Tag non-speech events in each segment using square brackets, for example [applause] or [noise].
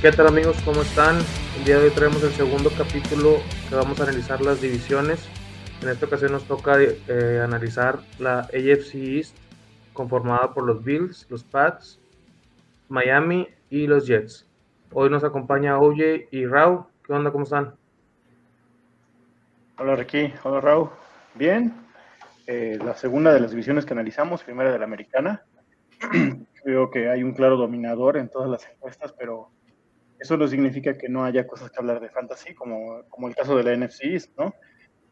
¿Qué tal amigos? ¿Cómo están? El día de hoy traemos el segundo capítulo que vamos a analizar las divisiones. En esta ocasión nos toca eh, analizar la AFC East conformada por los Bills, los Pats, Miami y los Jets. Hoy nos acompaña OJ y Rau. ¿Qué onda? ¿Cómo están? Hola Ricky, hola Rau. Bien. Eh, la segunda de las divisiones que analizamos, primera de la americana. [clears throat] Creo que hay un claro dominador en todas las encuestas, pero eso no significa que no haya cosas que hablar de fantasy, como, como el caso de la NFC, ¿no?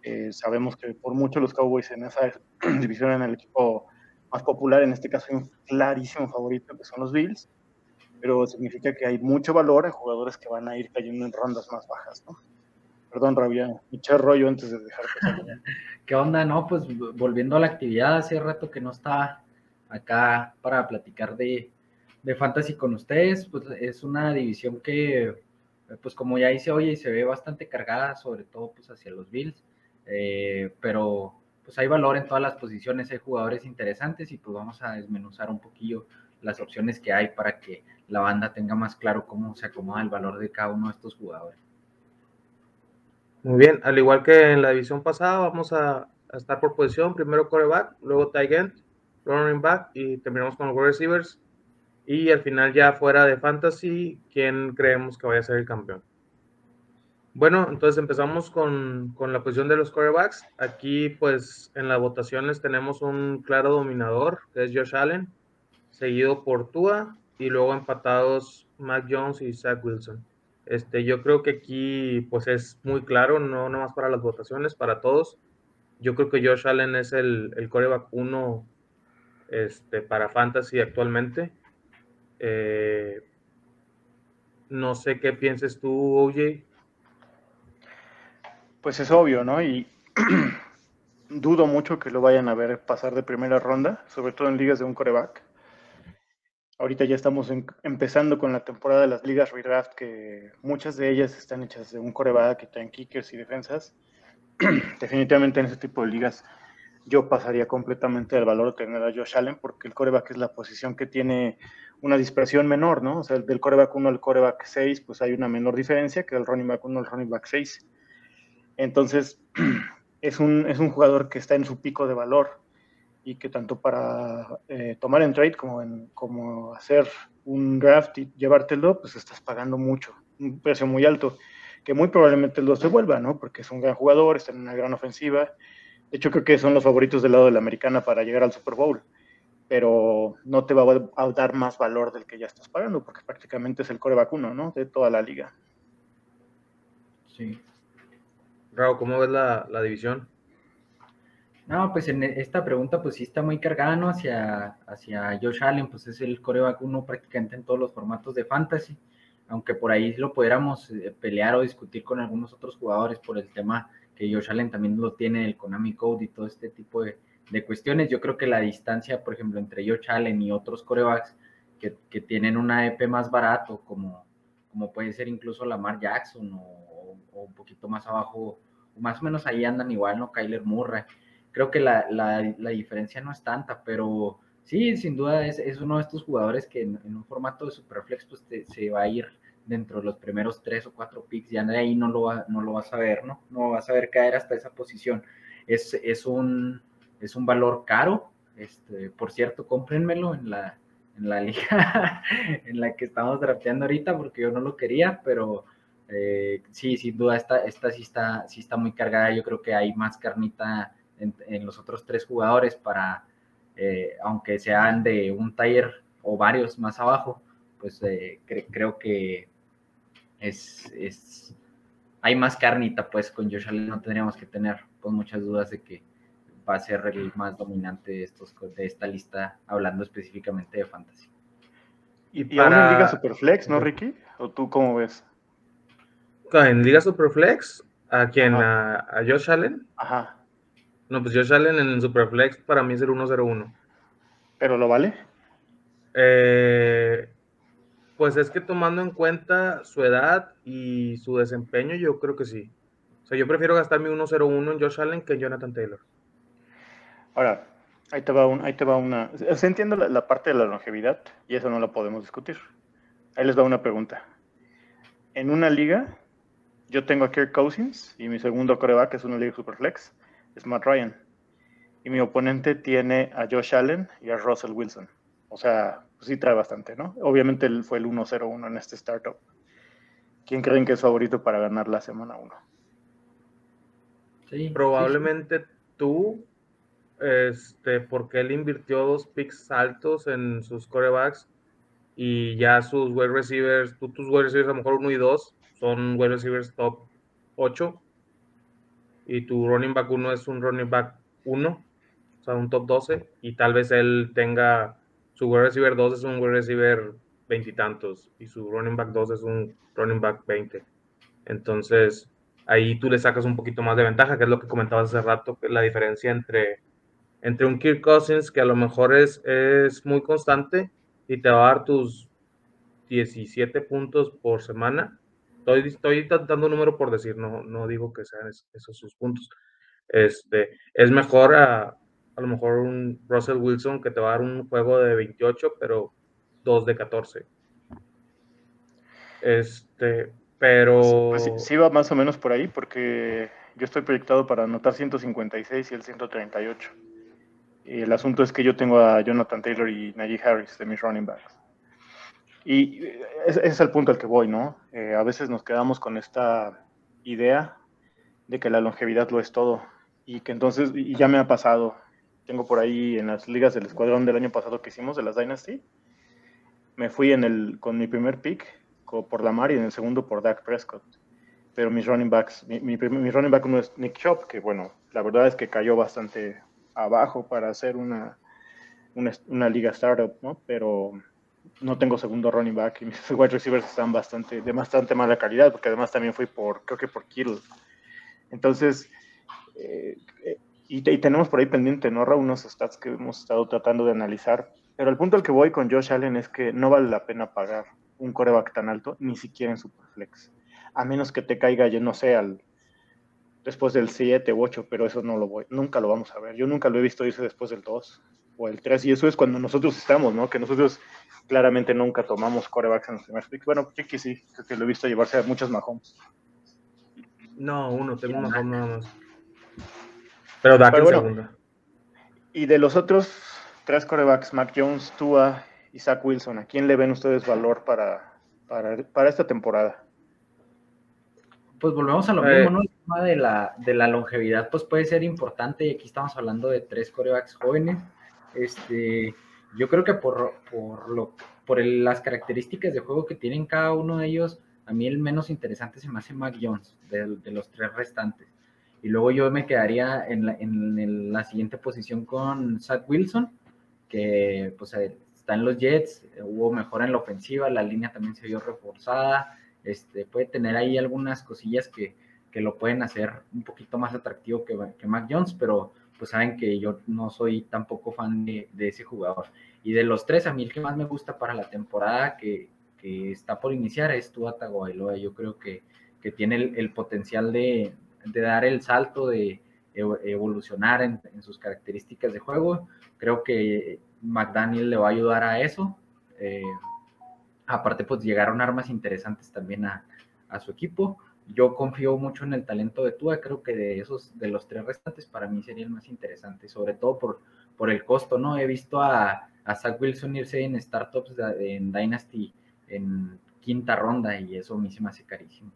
Eh, sabemos que por mucho los Cowboys en esa [clears throat] división en el equipo más popular, en este caso hay un clarísimo favorito que son los Bills, pero significa que hay mucho valor en jugadores que van a ir cayendo en rondas más bajas, ¿no? Perdón, Rabia, eché rollo antes de dejar [laughs] ¿Qué onda? No, pues volviendo a la actividad, hace rato que no estaba acá para platicar de, de fantasy con ustedes, pues es una división que, pues como ya dice oye, se ve bastante cargada, sobre todo pues hacia los Bills, eh, pero pues hay valor en todas las posiciones, hay jugadores interesantes y pues vamos a desmenuzar un poquillo las opciones que hay para que la banda tenga más claro cómo se acomoda el valor de cada uno de estos jugadores. Muy bien, al igual que en la división pasada, vamos a, estar por posición, primero coreback, luego tight end, running back y terminamos con los receivers y al final ya fuera de fantasy, ¿quién creemos que vaya a ser el campeón? Bueno, entonces empezamos con, con la posición de los quarterbacks. Aquí pues en las votaciones tenemos un claro dominador, que es Josh Allen, seguido por Tua y luego empatados Mac Jones y Zach Wilson. Este, yo creo que aquí pues es muy claro, no nomás para las votaciones, para todos. Yo creo que Josh Allen es el, el coreback 1 este, para fantasy actualmente. Eh, no sé qué pienses tú, OJ. Pues es obvio, ¿no? Y [clears throat] dudo mucho que lo vayan a ver pasar de primera ronda, sobre todo en ligas de un coreback. Ahorita ya estamos empezando con la temporada de las ligas redraft, que muchas de ellas están hechas de un coreback, que traen kickers y defensas. [clears throat] Definitivamente en ese tipo de ligas yo pasaría completamente al valor de tener a Josh Allen, porque el coreback es la posición que tiene una dispersión menor, ¿no? O sea, del coreback 1 al coreback 6, pues hay una menor diferencia que del running back 1 al running back 6. Entonces, [clears throat] es un, es un jugador que está en su pico de valor y que tanto para eh, tomar en trade como, en, como hacer un draft y llevártelo, pues estás pagando mucho, un precio muy alto, que muy probablemente lo se vuelva, ¿no? Porque es un gran jugador, está en una gran ofensiva. De hecho, creo que son los favoritos del lado de la americana para llegar al Super Bowl pero no te va a dar más valor del que ya estás pagando, porque prácticamente es el core vacuno, ¿no? De toda la liga. Sí. Raúl, ¿cómo ves la, la, división? No, pues en esta pregunta, pues sí está muy cargada, ¿no? Hacia, hacia Josh Allen, pues es el core vacuno prácticamente en todos los formatos de fantasy, aunque por ahí lo pudiéramos eh, pelear o discutir con algunos otros jugadores por el tema que Josh Allen también lo tiene el Konami Code y todo este tipo de, de cuestiones. Yo creo que la distancia, por ejemplo, entre Josh Allen y otros corebacks que, que tienen una EP más barato, como, como puede ser incluso Lamar Jackson o, un poquito más abajo, más o menos ahí andan igual, ¿no? Kyler Murray. Creo que la, la, la diferencia no es tanta, pero sí, sin duda es, es uno de estos jugadores que en, un formato de Superflex pues se va a ir dentro de los primeros tres o cuatro picks, ya de ahí no lo, va, no lo vas a ver, ¿no? No vas a ver caer hasta esa posición. Es, es un, es un valor caro. Este, por cierto, cómprenmelo en la, en la liga [laughs] en la que estamos drafteando ahorita, porque yo no lo quería, pero eh, sí, sin duda, esta, esta sí, está, sí está muy cargada. Yo creo que hay más carnita en, los otros tres jugadores para, eh, aunque sean de un taller o varios más abajo, pues eh, creo que es, es, hay más carnita, pues con Josh Allen no tendríamos que tener pues, muchas dudas de que va a ser el más dominante de, estos, de esta lista, hablando específicamente de fantasy. Y, para... en Liga Superflex, ¿no, Ricky? ¿O tú cómo ves? En Liga Superflex, ¿a quién? ¿A, Josh Allen? Ajá. No, pues Josh Allen en Superflex para mí es el 1-0-1. ¿Pero lo vale? Eh, pues es que tomando en cuenta su edad y su desempeño, yo creo que sí. O sea, yo prefiero gastar mi 1-0-1 en Josh Allen que en Jonathan Taylor. Ahora, ahí te va, un, ahí te va una... Se entiende la, parte de la longevidad y eso no lo podemos discutir. Ahí les va una pregunta. en una liga, yo tengo a Kirk Cousins y mi segundo coreback es una liga superflex, es Matt Ryan. Y mi oponente tiene a Josh Allen y a Russell Wilson. O sea, pues sí trae bastante, ¿no? Obviamente él fue el 1-0-1 en este startup. ¿Quién creen que es favorito para ganar la semana 1? Sí, Probablemente tú, este, porque él invirtió dos picks altos en sus corebacks y ya sus wide receivers, tú tus wide receivers a lo mejor 1 y 2 son wide receivers top 8 y tu running back 1 es un running back 1, o sea, un top 12 y tal vez él tenga su wide receiver 2 es un wide receiver veintitantos y, su running back 2 es un running back 20. Entonces, ahí tú le sacas un poquito más de ventaja, que es lo que comentabas hace rato, que la diferencia entre, entre un Kirk Cousins, que a lo mejor es, es muy constante y te va a dar tus 17 puntos por semana. Estoy, estoy dando un número por decir, no, no digo que sean esos sus puntos. Este, es mejor a, a lo mejor un Russell Wilson que te va a dar un juego de 28, pero 2 de 14. Este, pero... Pues sí, va más o menos por ahí, porque yo estoy proyectado para anotar 156 y el 138. El asunto es que yo tengo a Jonathan Taylor y Najee Harris de mis running backs. Y ese es el punto al que voy, ¿no? Eh, a veces nos quedamos con esta idea de que la longevidad lo es todo. Y que entonces, y ya me ha pasado, tengo por ahí en las ligas del escuadrón del año pasado que hicimos, de las Dynasty. Me fui en el, con mi primer pick por Lamar y en el segundo por Dak Prescott. Pero mis running backs, mi, mi, running back uno es Nick Chop, que bueno, la verdad es que cayó bastante abajo para hacer una, una, liga startup, ¿no? Pero no tengo segundo running back y mis [laughs] wide receivers están bastante, de bastante mala calidad, porque además también fui por, creo que por Kittle. Entonces, eh, y, tenemos por ahí pendiente, ¿no, Unos stats que hemos estado tratando de analizar. Pero el punto al que voy con Josh Allen es que no vale la pena pagar un coreback tan alto, ni siquiera en Superflex. A menos que te caiga, yo no sé, al, después del 7 u 8, pero eso no lo voy, nunca lo vamos a ver. Yo nunca lo he visto irse después del 2 o el 3, y eso es cuando nosotros estamos, ¿no? Que nosotros claramente nunca tomamos corebacks en los primeros picks. Bueno, Chiqui sí, creo que lo he visto llevarse a muchos Mahomes. No, uno, tengo Mahomes nada más. Pero da segunda. Y de los otros tres corebacks, Mac Jones, Tua y Zach Wilson, ¿a quién le ven ustedes valor para, para, esta temporada? Pues volvemos a lo mismo, ¿no? El tema de la, de la longevidad, pues puede ser importante, y aquí estamos hablando de tres corebacks jóvenes. Este, yo creo que por, por, lo, por las características de juego que tienen cada uno de ellos, a mí el menos interesante se me hace Mac Jones, de, de los tres restantes. Y luego yo me quedaría en la, en la siguiente posición con Zach Wilson, que pues está en los Jets, hubo mejora en la ofensiva, la línea también se vio reforzada, este, puede tener ahí algunas cosillas que, que lo pueden hacer un poquito más atractivo que, Mac Jones, pero pues saben que yo no soy tampoco fan de, ese jugador. Y de los tres, a mí el que más me gusta para la temporada que, que está por iniciar es Tua Tagovailoa. Yo creo que, que tiene el, potencial de, de dar el salto, de evolucionar en, sus características de juego. Creo que McDaniel le va a ayudar a eso. Eh, aparte, pues llegaron armas interesantes también a, su equipo. Yo confío mucho en el talento de Tua, creo que de esos, de los tres restantes, para mí sería el más interesante, sobre todo por, por el costo, ¿no? He visto a, a Zach Wilson irse en startups en Dynasty en quinta ronda y eso a mí se me hace carísimo.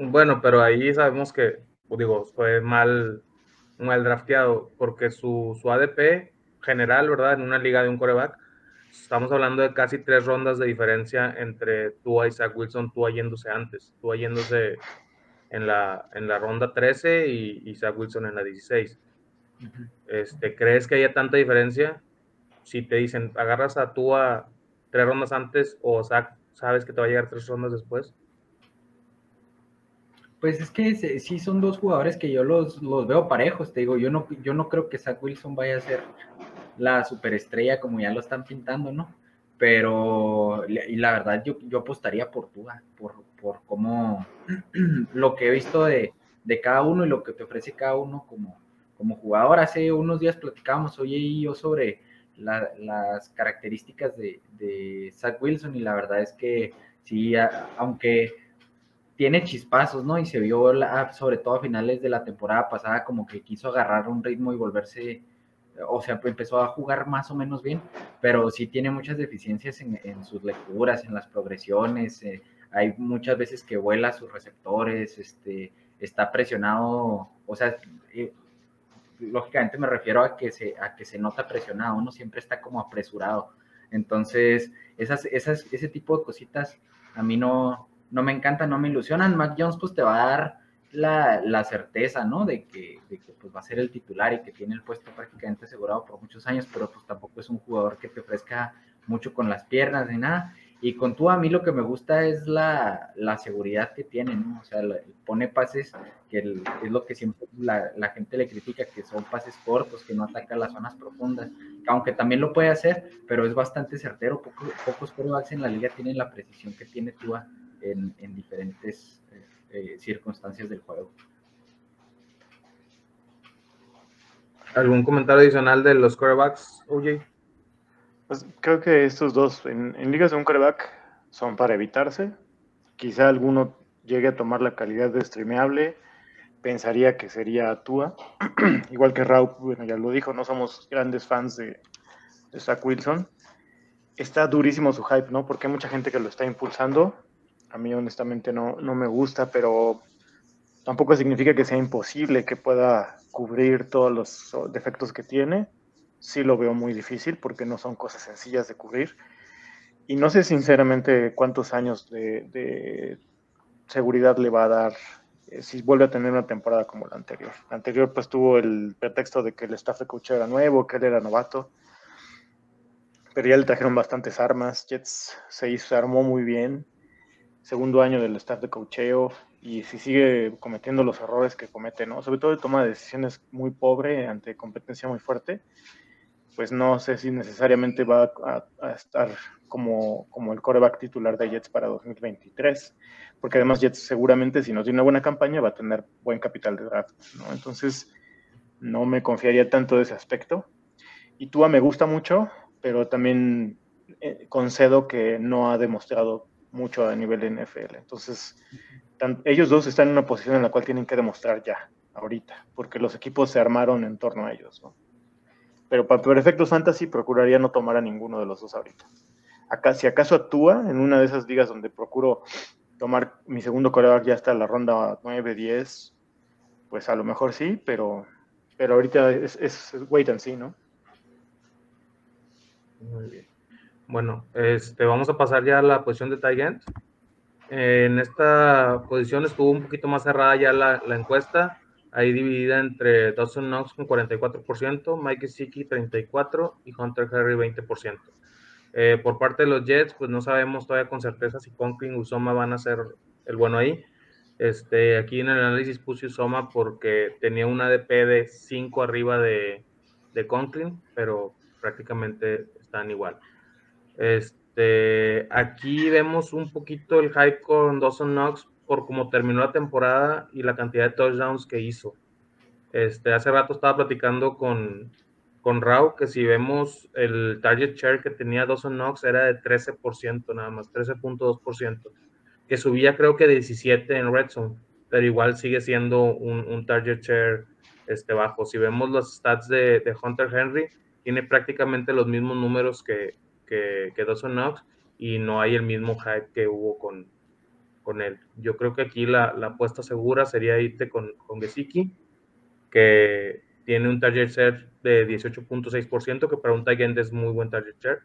Bueno, pero ahí sabemos que, digo, fue mal, mal drafteado, porque su, su ADP general, ¿verdad? En una liga de un coreback, estamos hablando de casi tres rondas de diferencia entre tú y Zach Wilson, tú yéndose antes, tú yéndose en la, en la ronda 13 y, y Zach Wilson en la 16. este, ¿Crees que haya tanta diferencia? Si te dicen, agarras a tú a tres rondas antes o Zach, sabes que te va a llegar tres rondas después. Pues es que sí son dos jugadores que yo los, los veo parejos, te digo, yo no, yo no creo que Zach Wilson vaya a ser la superestrella como ya lo están pintando, ¿no? Pero, y la verdad, yo, yo apostaría por Tua, por, por cómo [clears throat] lo que he visto de, de, cada uno y lo que te ofrece cada uno como, como jugador. Hace unos días platicábamos, oye y yo, sobre las características de, de Zach Wilson y la verdad es que sí, aunque tiene chispazos, ¿no? Y se vio, sobre todo a finales de la temporada pasada, como que quiso agarrar un ritmo y volverse, o sea, empezó a jugar más o menos bien, pero sí tiene muchas deficiencias en, sus lecturas, en las progresiones. Eh, hay muchas veces que vuela sus receptores, este, está presionado, o sea, eh, lógicamente me refiero a que, se, a que se nota presionado, uno siempre está como apresurado. Entonces, esas, esas, ese tipo de cositas a mí no, no me encantan, no me ilusionan. Mac Jones pues te va a dar la, certeza, ¿no? De que, de pues, va a ser el titular y que tiene el puesto prácticamente asegurado por muchos años, pero pues tampoco es un jugador que te ofrezca mucho con las piernas ni nada. Y con tú a mí lo que me gusta es la, la seguridad que tiene, ¿no? O sea, pone pases que es lo que siempre la, la, gente le critica, que son pases cortos, que no ataca las zonas profundas, aunque también lo puede hacer, pero es bastante certero. Pocos, pocos quarterbacks en la liga tienen la precisión que tiene Tua en, en diferentes eh, eh, circunstancias del juego. ¿Algún comentario adicional de los quarterbacks, OJ? Pues creo que estos dos en, ligas de un quarterback son para evitarse. Quizá alguno llegue a tomar la calidad de streameable. Pensaría que sería Tua. [clears throat] Igual que Raúl, bueno, ya lo dijo, no somos grandes fans de, de Zach Wilson. Está durísimo su hype, ¿no? Porque hay mucha gente que lo está impulsando. A mí honestamente no, no me gusta, pero tampoco significa que sea imposible que pueda cubrir todos los defectos que tiene sí lo veo muy difícil porque no son cosas sencillas de cubrir. Y no sé sinceramente cuántos años de, seguridad le va a dar eh, si vuelve a tener una temporada como la anterior. La anterior pues tuvo el pretexto de que el staff de coach era nuevo, que él era novato. Pero ya le trajeron bastantes armas. Jets se, hizo, se armó muy bien. Segundo año del staff de coacheo. Y si sigue cometiendo los errores que comete, ¿no? Sobre todo de toma de decisiones muy pobre ante competencia muy fuerte pues no sé si necesariamente va a, estar como, como, el coreback titular de Jets para 2023, porque además Jets seguramente si no tiene una buena campaña va a tener buen capital de draft, ¿no? Entonces no me confiaría tanto de ese aspecto. Y Tua me gusta mucho, pero también eh, concedo que no ha demostrado mucho a nivel de NFL. Entonces, ellos dos están en una posición en la cual tienen que demostrar ya, ahorita, porque los equipos se armaron en torno a ellos, ¿no? pero para efectos fantasy procuraría no tomar a ninguno de los dos ahorita. Acá, si acaso actúa en una de esas ligas donde procuro tomar mi segundo coreback ya hasta la ronda 9, 10, pues a lo mejor sí, pero, pero ahorita es, es, wait and see, ¿no? Muy bien. Bueno, este, vamos a pasar ya a la posición de tight En esta posición estuvo un poquito más cerrada ya la, encuesta ahí dividida entre Dawson Knox con 44%, Mike Gesicki 34% y Hunter Harry 20%. Eh, por parte de los Jets, pues no sabemos todavía con certeza si Conklin y Usoma van a ser el bueno ahí. Este, aquí en el análisis puse Usoma porque tenía un ADP de 5 arriba de, de Conklin, pero prácticamente están igual. Este, aquí vemos un poquito el hype con Dawson Knox por cómo terminó la temporada y la cantidad de touchdowns que hizo. Este, hace rato estaba platicando con, con Rao que si vemos el target share que tenía Dawson Knox era de 13% nada más, 13.2%, que subía creo que 17 en Red Zone, pero igual sigue siendo un, target share este, bajo. Si vemos los stats de, de, Hunter Henry, tiene prácticamente los mismos números que, que, que Dawson Knox y no hay el mismo hype que hubo con, con él. Yo creo que aquí la, la apuesta segura sería irte con, con Gesicki, que tiene un target share de 18.6%, que para un tight end es muy buen target share.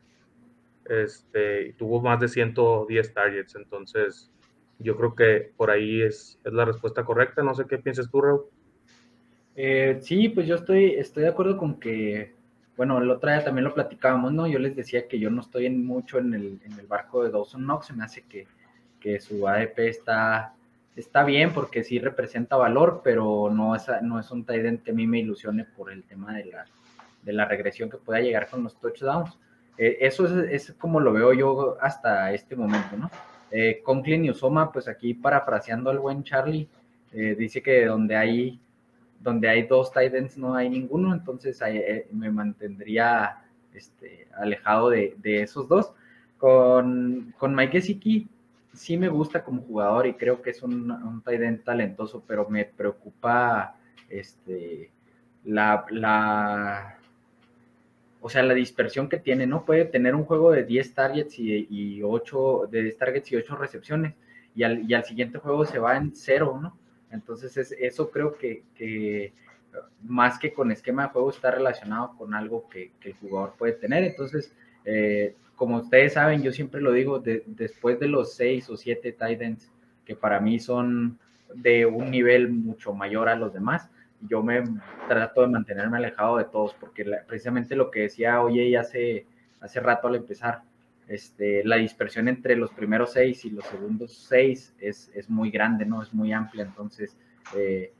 Este, tuvo más de 110 targets, entonces yo creo que por ahí es, es la respuesta correcta. No sé qué piensas tú, Raúl. Eh, sí, pues yo estoy, estoy de acuerdo con que, bueno, el otro día también lo platicábamos, ¿no? Yo les decía que yo no estoy en, mucho en el, barco de Dawson Knox, se me hace que su ADP está, está bien porque sí representa valor, pero no es, un tight que a mí me ilusione por el tema de la, de la regresión que pueda llegar con los touchdowns. Eh, eso es, como lo veo yo hasta este momento, ¿no? Eh, Conklin y Usoma, pues aquí parafraseando al buen Charlie, eh, dice que donde hay, donde hay dos tight no hay ninguno, entonces eh, me mantendría este, alejado de, esos dos. Con, con Mike Gesicki, sí me gusta como jugador y creo que es un, tight talentoso, pero me preocupa este, la, o sea, la dispersión que tiene, ¿no? Puede tener un juego de 10 targets y, y 8, de 10 targets y 8 recepciones, y al, y al siguiente juego se va en cero, ¿no? Entonces, es, eso creo que, que, más que con esquema de juego está relacionado con algo que, que el jugador puede tener. Entonces, eh, como ustedes saben, yo siempre lo digo, de, después de los 6 o 7 tight ends, que para mí son de un nivel mucho mayor a los demás, yo me trato de mantenerme alejado de todos, porque precisamente lo que decía Oye hace, hace rato al empezar, este, la dispersión entre los primeros seis y los segundos seis es, es muy grande, ¿no? Es muy amplia, entonces eh,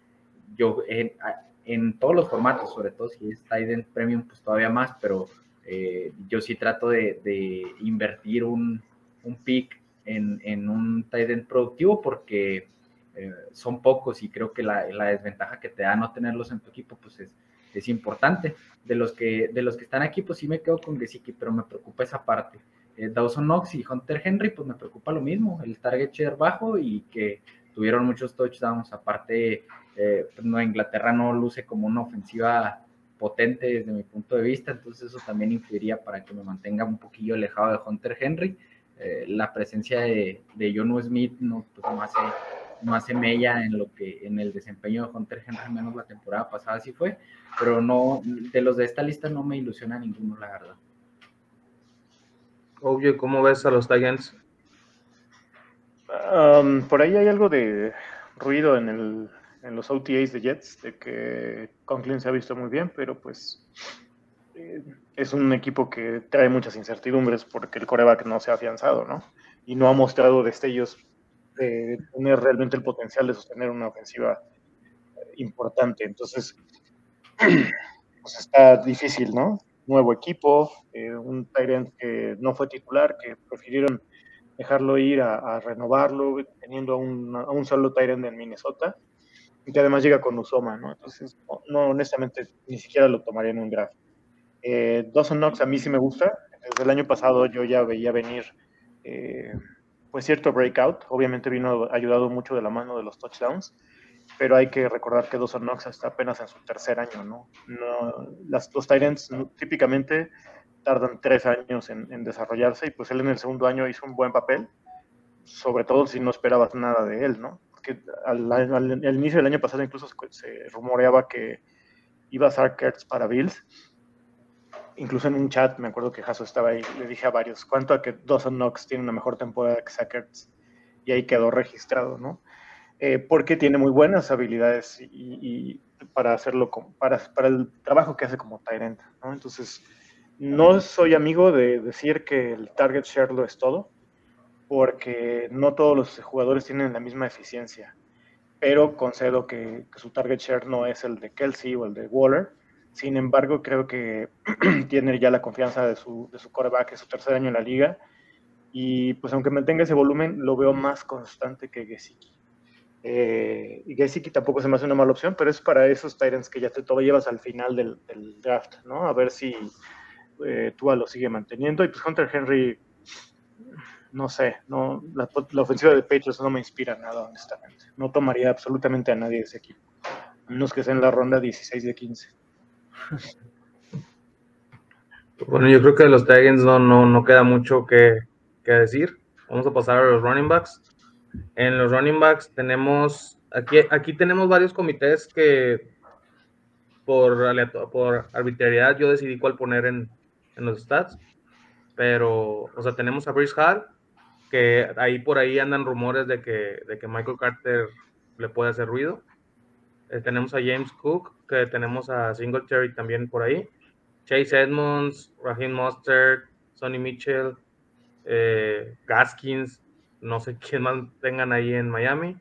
yo en, todos los formatos, sobre todo si es Titan Premium, pues todavía más, pero eh, yo sí trato de, de invertir un, un pick en, en un Titan productivo porque eh, son pocos y creo que la, la, desventaja que te da no tenerlos en tu equipo pues es, es, importante. De los, que, de los que están aquí pues sí me quedo con Gesicki, pero me preocupa esa parte. Eh, Dawson Knox y Hunter Henry pues me preocupa lo mismo, el target share bajo y que tuvieron muchos touchdowns. Aparte, eh, pues, Nueva Inglaterra no luce como una ofensiva potente desde mi punto de vista, entonces eso también influiría para que me mantenga un poquillo alejado de Hunter Henry. Eh, la presencia de, de Jonu Smith no, pues, no hace no hace mella en lo que en el desempeño de Hunter Henry, menos la temporada pasada sí fue, pero no, de los de esta lista no me ilusiona ninguno, la verdad. Obvio, ¿cómo ves a los Titans? Um, por ahí hay algo de ruido en, el, en los OTAs de Jets, de que Conklin se ha visto muy bien, pero pues eh, es un equipo que trae muchas incertidumbres porque el coreback no se ha afianzado, ¿no? Y no ha mostrado destellos de tener realmente el potencial de sostener una ofensiva importante. Entonces, [clears throat] pues está difícil, ¿no? Nuevo equipo, eh, un Tyrant que no fue titular, que prefirieron dejarlo ir a, renovarlo, teniendo a un, a un solo Tyrant en Minnesota, y que además llega con Usoma, ¿no? Entonces, no, honestamente, ni siquiera lo tomaría en un draft. Eh, Dawson Knox a mí sí me gusta. Desde el año pasado yo ya veía venir eh, pues cierto breakout. Obviamente vino ayudado mucho de la mano de los touchdowns, pero hay que recordar que Dawson Knox está apenas en su tercer año, ¿no? no las, los Titans típicamente tardan tres años en, desarrollarse y pues él en el segundo año hizo un buen papel, sobre todo si no esperabas nada de él, ¿no? Porque al, inicio del año pasado incluso se rumoreaba que iba a ser Kurtz para Bills incluso en un chat, me acuerdo que Jaso estaba ahí, le dije a varios, ¿cuánto a que Dawson Knox tiene una mejor temporada que Sackers? Y ahí quedó registrado, ¿no? Eh, porque tiene muy buenas habilidades y, y para hacerlo, con, para, para, el trabajo que hace como Tyrant, ¿no? Entonces, no soy amigo de decir que el target share lo es todo, porque no todos los jugadores tienen la misma eficiencia, pero concedo que, que su target share no es el de Kelsey o el de Waller, sin embargo, creo que [clears throat] tiene ya la confianza de su, de su coreback, es su tercer año en la liga. Y pues aunque mantenga ese volumen, lo veo más constante que Gesicki. Eh, y Gesicki tampoco se me hace una mala opción, pero es para esos Tyrants que ya te todo llevas al final del, draft, ¿no? A ver si eh, Tua lo sigue manteniendo. Y pues Hunter Henry, no sé, no, la, ofensiva de Patriots no me inspira nada, honestamente. No tomaría absolutamente a nadie de ese equipo, a menos que sea en la ronda 16 de 15. Bueno, yo creo que de los Titans no, no, no queda mucho que, que, decir. Vamos a pasar a los running backs. En los running backs tenemos, aquí, aquí tenemos varios comités que por, por arbitrariedad yo decidí cuál poner en, en los stats. Pero, o sea, tenemos a Brice Hall, que ahí por ahí andan rumores de que, de que Michael Carter le puede hacer ruido. Eh, tenemos a James Cook, que tenemos a Singletary también por ahí. Chase Edmonds, Raheem Mostert, Sonny Mitchell, eh, Gaskins, no sé quién más tengan ahí en Miami.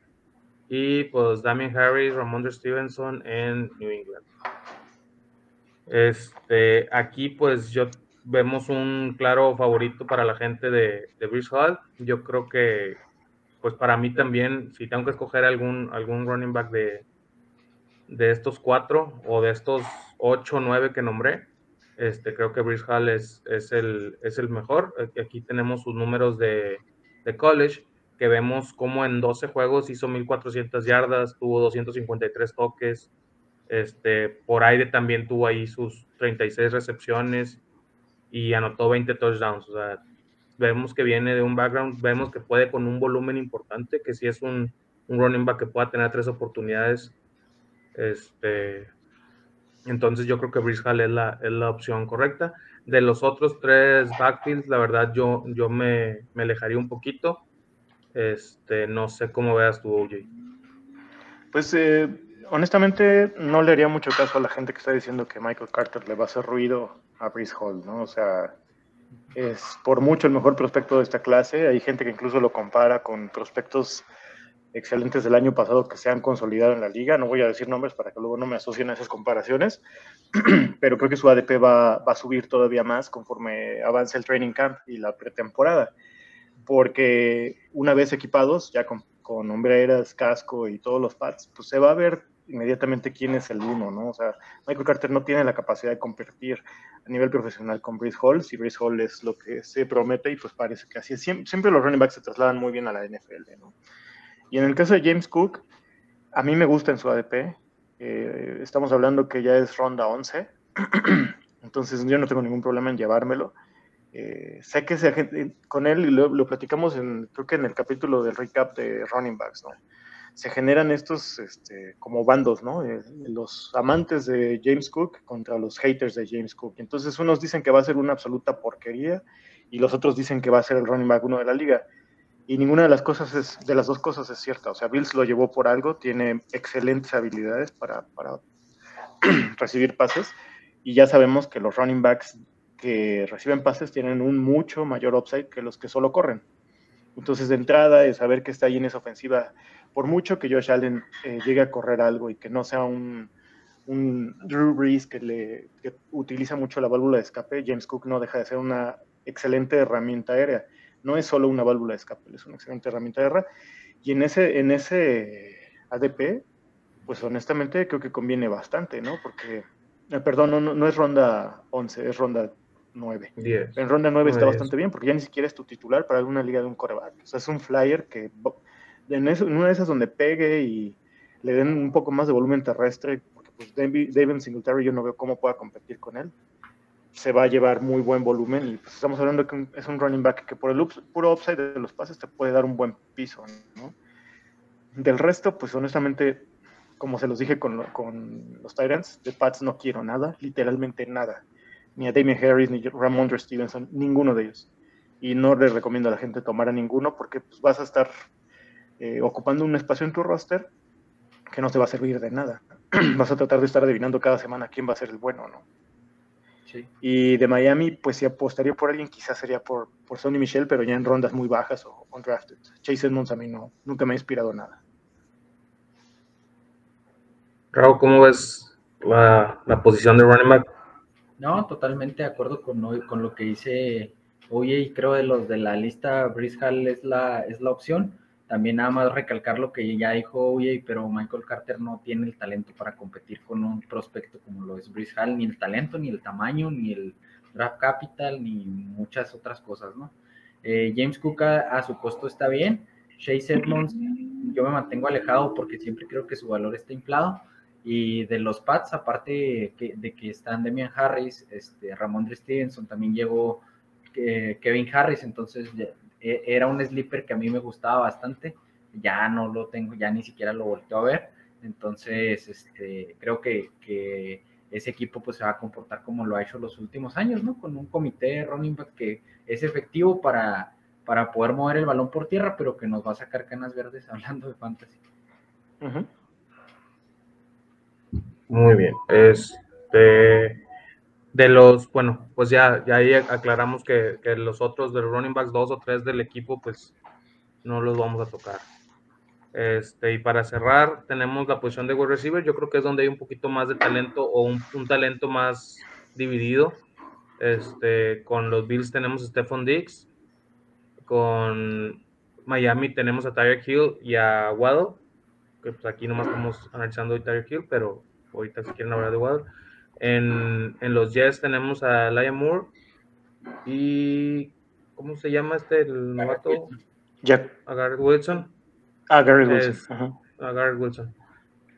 Y pues Damien Harris, Ramondre Stevenson en New England. Este, aquí pues yo vemos un claro favorito para la gente de, de Hall. Yo creo que pues para mí también, si tengo que escoger algún, algún running back de, de estos cuatro o de estos ocho o nueve que nombré, este, creo que Brice Hall es, es, el, es el mejor. Aquí tenemos sus números de, de college, que vemos como en 12 juegos hizo 1400 yardas, tuvo 253 toques, este, por aire también tuvo ahí sus 36 recepciones y anotó 20 touchdowns. O sea, vemos que viene de un background, vemos que puede con un volumen importante, que si es un, un running back que pueda tener tres oportunidades. Este, entonces yo creo que Brice Hall es la, es la opción correcta. De los otros tres backfields, la verdad yo, yo me, me alejaría un poquito. Este, no sé cómo veas tú, OJ. Pues eh, honestamente no le haría mucho caso a la gente que está diciendo que Michael Carter le va a hacer ruido a Brice Hall, ¿no? O sea, es por mucho el mejor prospecto de esta clase. Hay gente que incluso lo compara con prospectos excelentes del año pasado que se han consolidado en la liga. No voy a decir nombres para que luego no me asocien a esas comparaciones, [clears throat] pero creo que su ADP va, va, a subir todavía más conforme avance el training camp y la pretemporada, porque una vez equipados, ya con, con hombreras, casco y todos los pads, pues se va a ver inmediatamente quién es el uno, ¿no? O sea, Michael Carter no tiene la capacidad de competir a nivel profesional con Brice Hall, si Brice Hall es lo que se promete y pues parece que así es. Siempre, siempre los running backs se trasladan muy bien a la NFL, ¿no? Y en el caso de James Cook, a mí me gusta en su ADP. Eh, estamos hablando que ya es ronda 11. [clears throat] Entonces yo no tengo ningún problema en llevármelo. Eh, sé que se, con él, lo, platicamos en, creo que en el capítulo del recap de running backs, ¿no? Se generan estos este, como bandos, ¿no? Eh, los amantes de James Cook contra los haters de James Cook. Entonces unos dicen que va a ser una absoluta porquería y los otros dicen que va a ser el running back uno de la liga y ninguna de las cosas es, de las dos cosas es cierta. O sea, Bills lo llevó por algo, tiene excelentes habilidades para, para [clears throat] recibir pases y ya sabemos que los running backs que reciben pases tienen un mucho mayor upside que los que solo corren. Entonces, de entrada, es saber que está ahí en esa ofensiva, por mucho que Josh Allen eh, llegue a correr algo y que no sea un, un Drew Brees que, le, que utiliza mucho la válvula de escape, James Cook no deja de ser una excelente herramienta aérea no es solo una válvula de escape, es una excelente herramienta de guerra. Y en ese, en ese ADP, pues honestamente creo que conviene bastante, ¿no? Porque, eh, perdón, no, no, es ronda 11, es ronda 9. En ronda 9 está bastante bien porque ya ni siquiera es tu titular para alguna liga de un coreback. O sea, es un flyer que en, eso, en una de esas donde pegue y le den un poco más de volumen terrestre, porque pues David, David Singletary yo no veo cómo pueda competir con él se va a llevar muy buen volumen y pues estamos hablando que es un running back que por el puro upside de los pases te puede dar un buen piso, ¿no? Del resto, pues honestamente, como se los dije con, con los Titans, de Pats no quiero nada, literalmente nada. Ni a Damien Harris, ni a Ramondre Stevenson, ninguno de ellos. Y no les recomiendo a la gente tomar a ninguno porque pues, vas a estar eh, ocupando un espacio en tu roster que no te va a servir de nada. [clears throat] vas a tratar de estar adivinando cada semana quién va a ser el bueno, ¿no? Y de Miami, pues si apostaría por alguien, quizás sería por, por Sonny Michel, pero ya en rondas muy bajas o undrafted. Chase Edmonds a mí no, nunca me ha inspirado nada. Raúl, ¿cómo ves la, la, posición de running back? No, totalmente de acuerdo con, con lo que dice Oye, y creo de los de la lista, Brice Hall es la, es la opción. También nada más recalcar lo que ya dijo Oye, pero Michael Carter no tiene el talento para competir con un prospecto como lo es Brice Hall, ni el talento, ni el tamaño, ni el draft capital, ni muchas otras cosas, ¿no? Eh, James Cook a, su costo está bien. Chase Edmonds, yo me mantengo alejado porque siempre creo que su valor está inflado. Y de los Pats, aparte de que están Demian Harris, este, Ramón Stevenson, también llegó eh, Kevin Harris, entonces era un sleeper que a mí me gustaba bastante, ya no lo tengo, ya ni siquiera lo volteo a ver, entonces este, creo que, que, ese equipo pues se va a comportar como lo ha hecho los últimos años, ¿no? Con un comité de running back que es efectivo para, para poder mover el balón por tierra, pero que nos va a sacar canas verdes [laughs] hablando de fantasy. Muy bien, este de los, bueno, pues ya, ya ahí aclaramos que, que, los otros de los running backs, dos o tres del equipo, pues no los vamos a tocar. Este, y para cerrar, tenemos la posición de wide receiver. Yo creo que es donde hay un poquito más de talento o un, un talento más dividido. Este, con los Bills tenemos a Stephon Diggs. Con Miami tenemos a Tyreek Hill y a Waddle. Que pues aquí nomás estamos analizando a Tyreek Hill, pero ahorita si quieren hablar de Waddle. En, en los Jets tenemos a Laia Moore y ¿cómo se llama este el novato? a Garrett Wilson. A Garrett Wilson. a Garrett Wilson.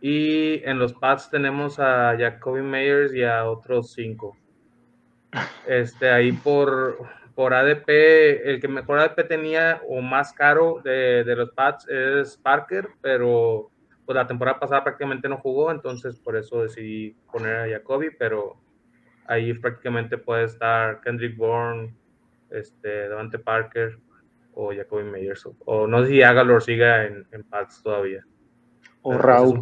Y en los pads tenemos a Jacoby Meyers y a otros cinco. [laughs] Este, ahí por, por ADP, el que mejor ADP tenía o más caro de, de los pads es Parker, pero pues la temporada pasada prácticamente no jugó, entonces por eso decidí poner a Jacoby, pero ahí prácticamente puede estar Kendrick Bourne, este, Devante Parker o Jacoby Meyers, o, no sé si Agalor siga en, en Pats todavía. O Raúl,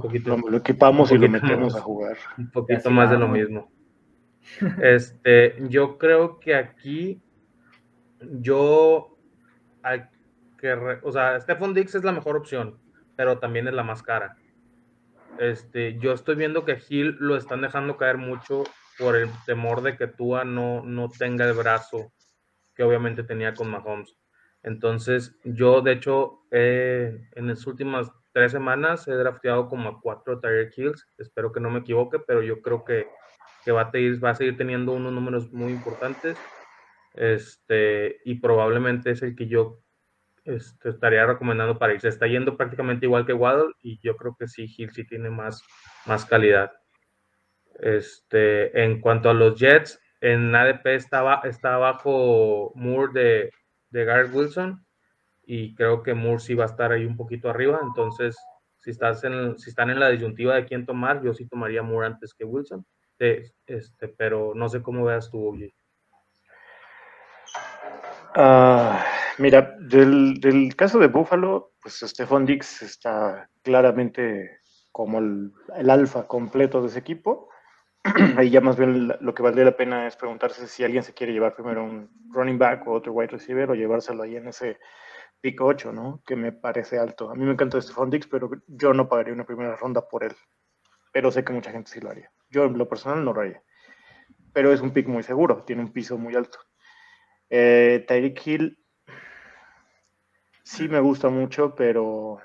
lo, equipamos y lo metemos a jugar. Un poquito más de lo mismo. [laughs] Este, yo creo que aquí yo, que, o sea, Stephon Dix es la mejor opción pero también es la más cara. Este, yo estoy viendo que Gil lo están dejando caer mucho por el temor de que Tua no, no tenga el brazo que obviamente tenía con Mahomes. Entonces, yo de hecho, en las últimas tres semanas he drafteado como a cuatro Tyreek Hills. Espero que no me equivoque, pero yo creo que, que va, a va a seguir teniendo unos números muy importantes. Este, y probablemente es el que yo este, estaría recomendando para ir. Se está yendo prácticamente igual que Waddle y yo creo que sí, Hill sí tiene más, más calidad. Este, en cuanto a los Jets, en ADP estaba, está abajo Moore de, de Garrett Wilson y creo que Moore sí va a estar ahí un poquito arriba. Entonces, si, estás en, si están en la disyuntiva de quién tomar, yo sí tomaría Moore antes que Wilson. este, pero no sé cómo veas tú, Oye. Mira, del, caso de Buffalo, pues Stephon Dix está claramente como el, alfa completo de ese equipo. [clears throat] Ahí ya más bien lo que valdría la pena es preguntarse si alguien se quiere llevar primero un running back o otro wide receiver o llevárselo ahí en ese pick 8, ¿no? Que me parece alto. A mí me encanta Stephon Dix, pero yo no pagaría una primera ronda por él. Pero sé que mucha gente sí lo haría. Yo en lo personal no lo haría. Pero es un pick muy seguro, tiene un piso muy alto. Eh, Tyreek Hill sí me gusta mucho, pero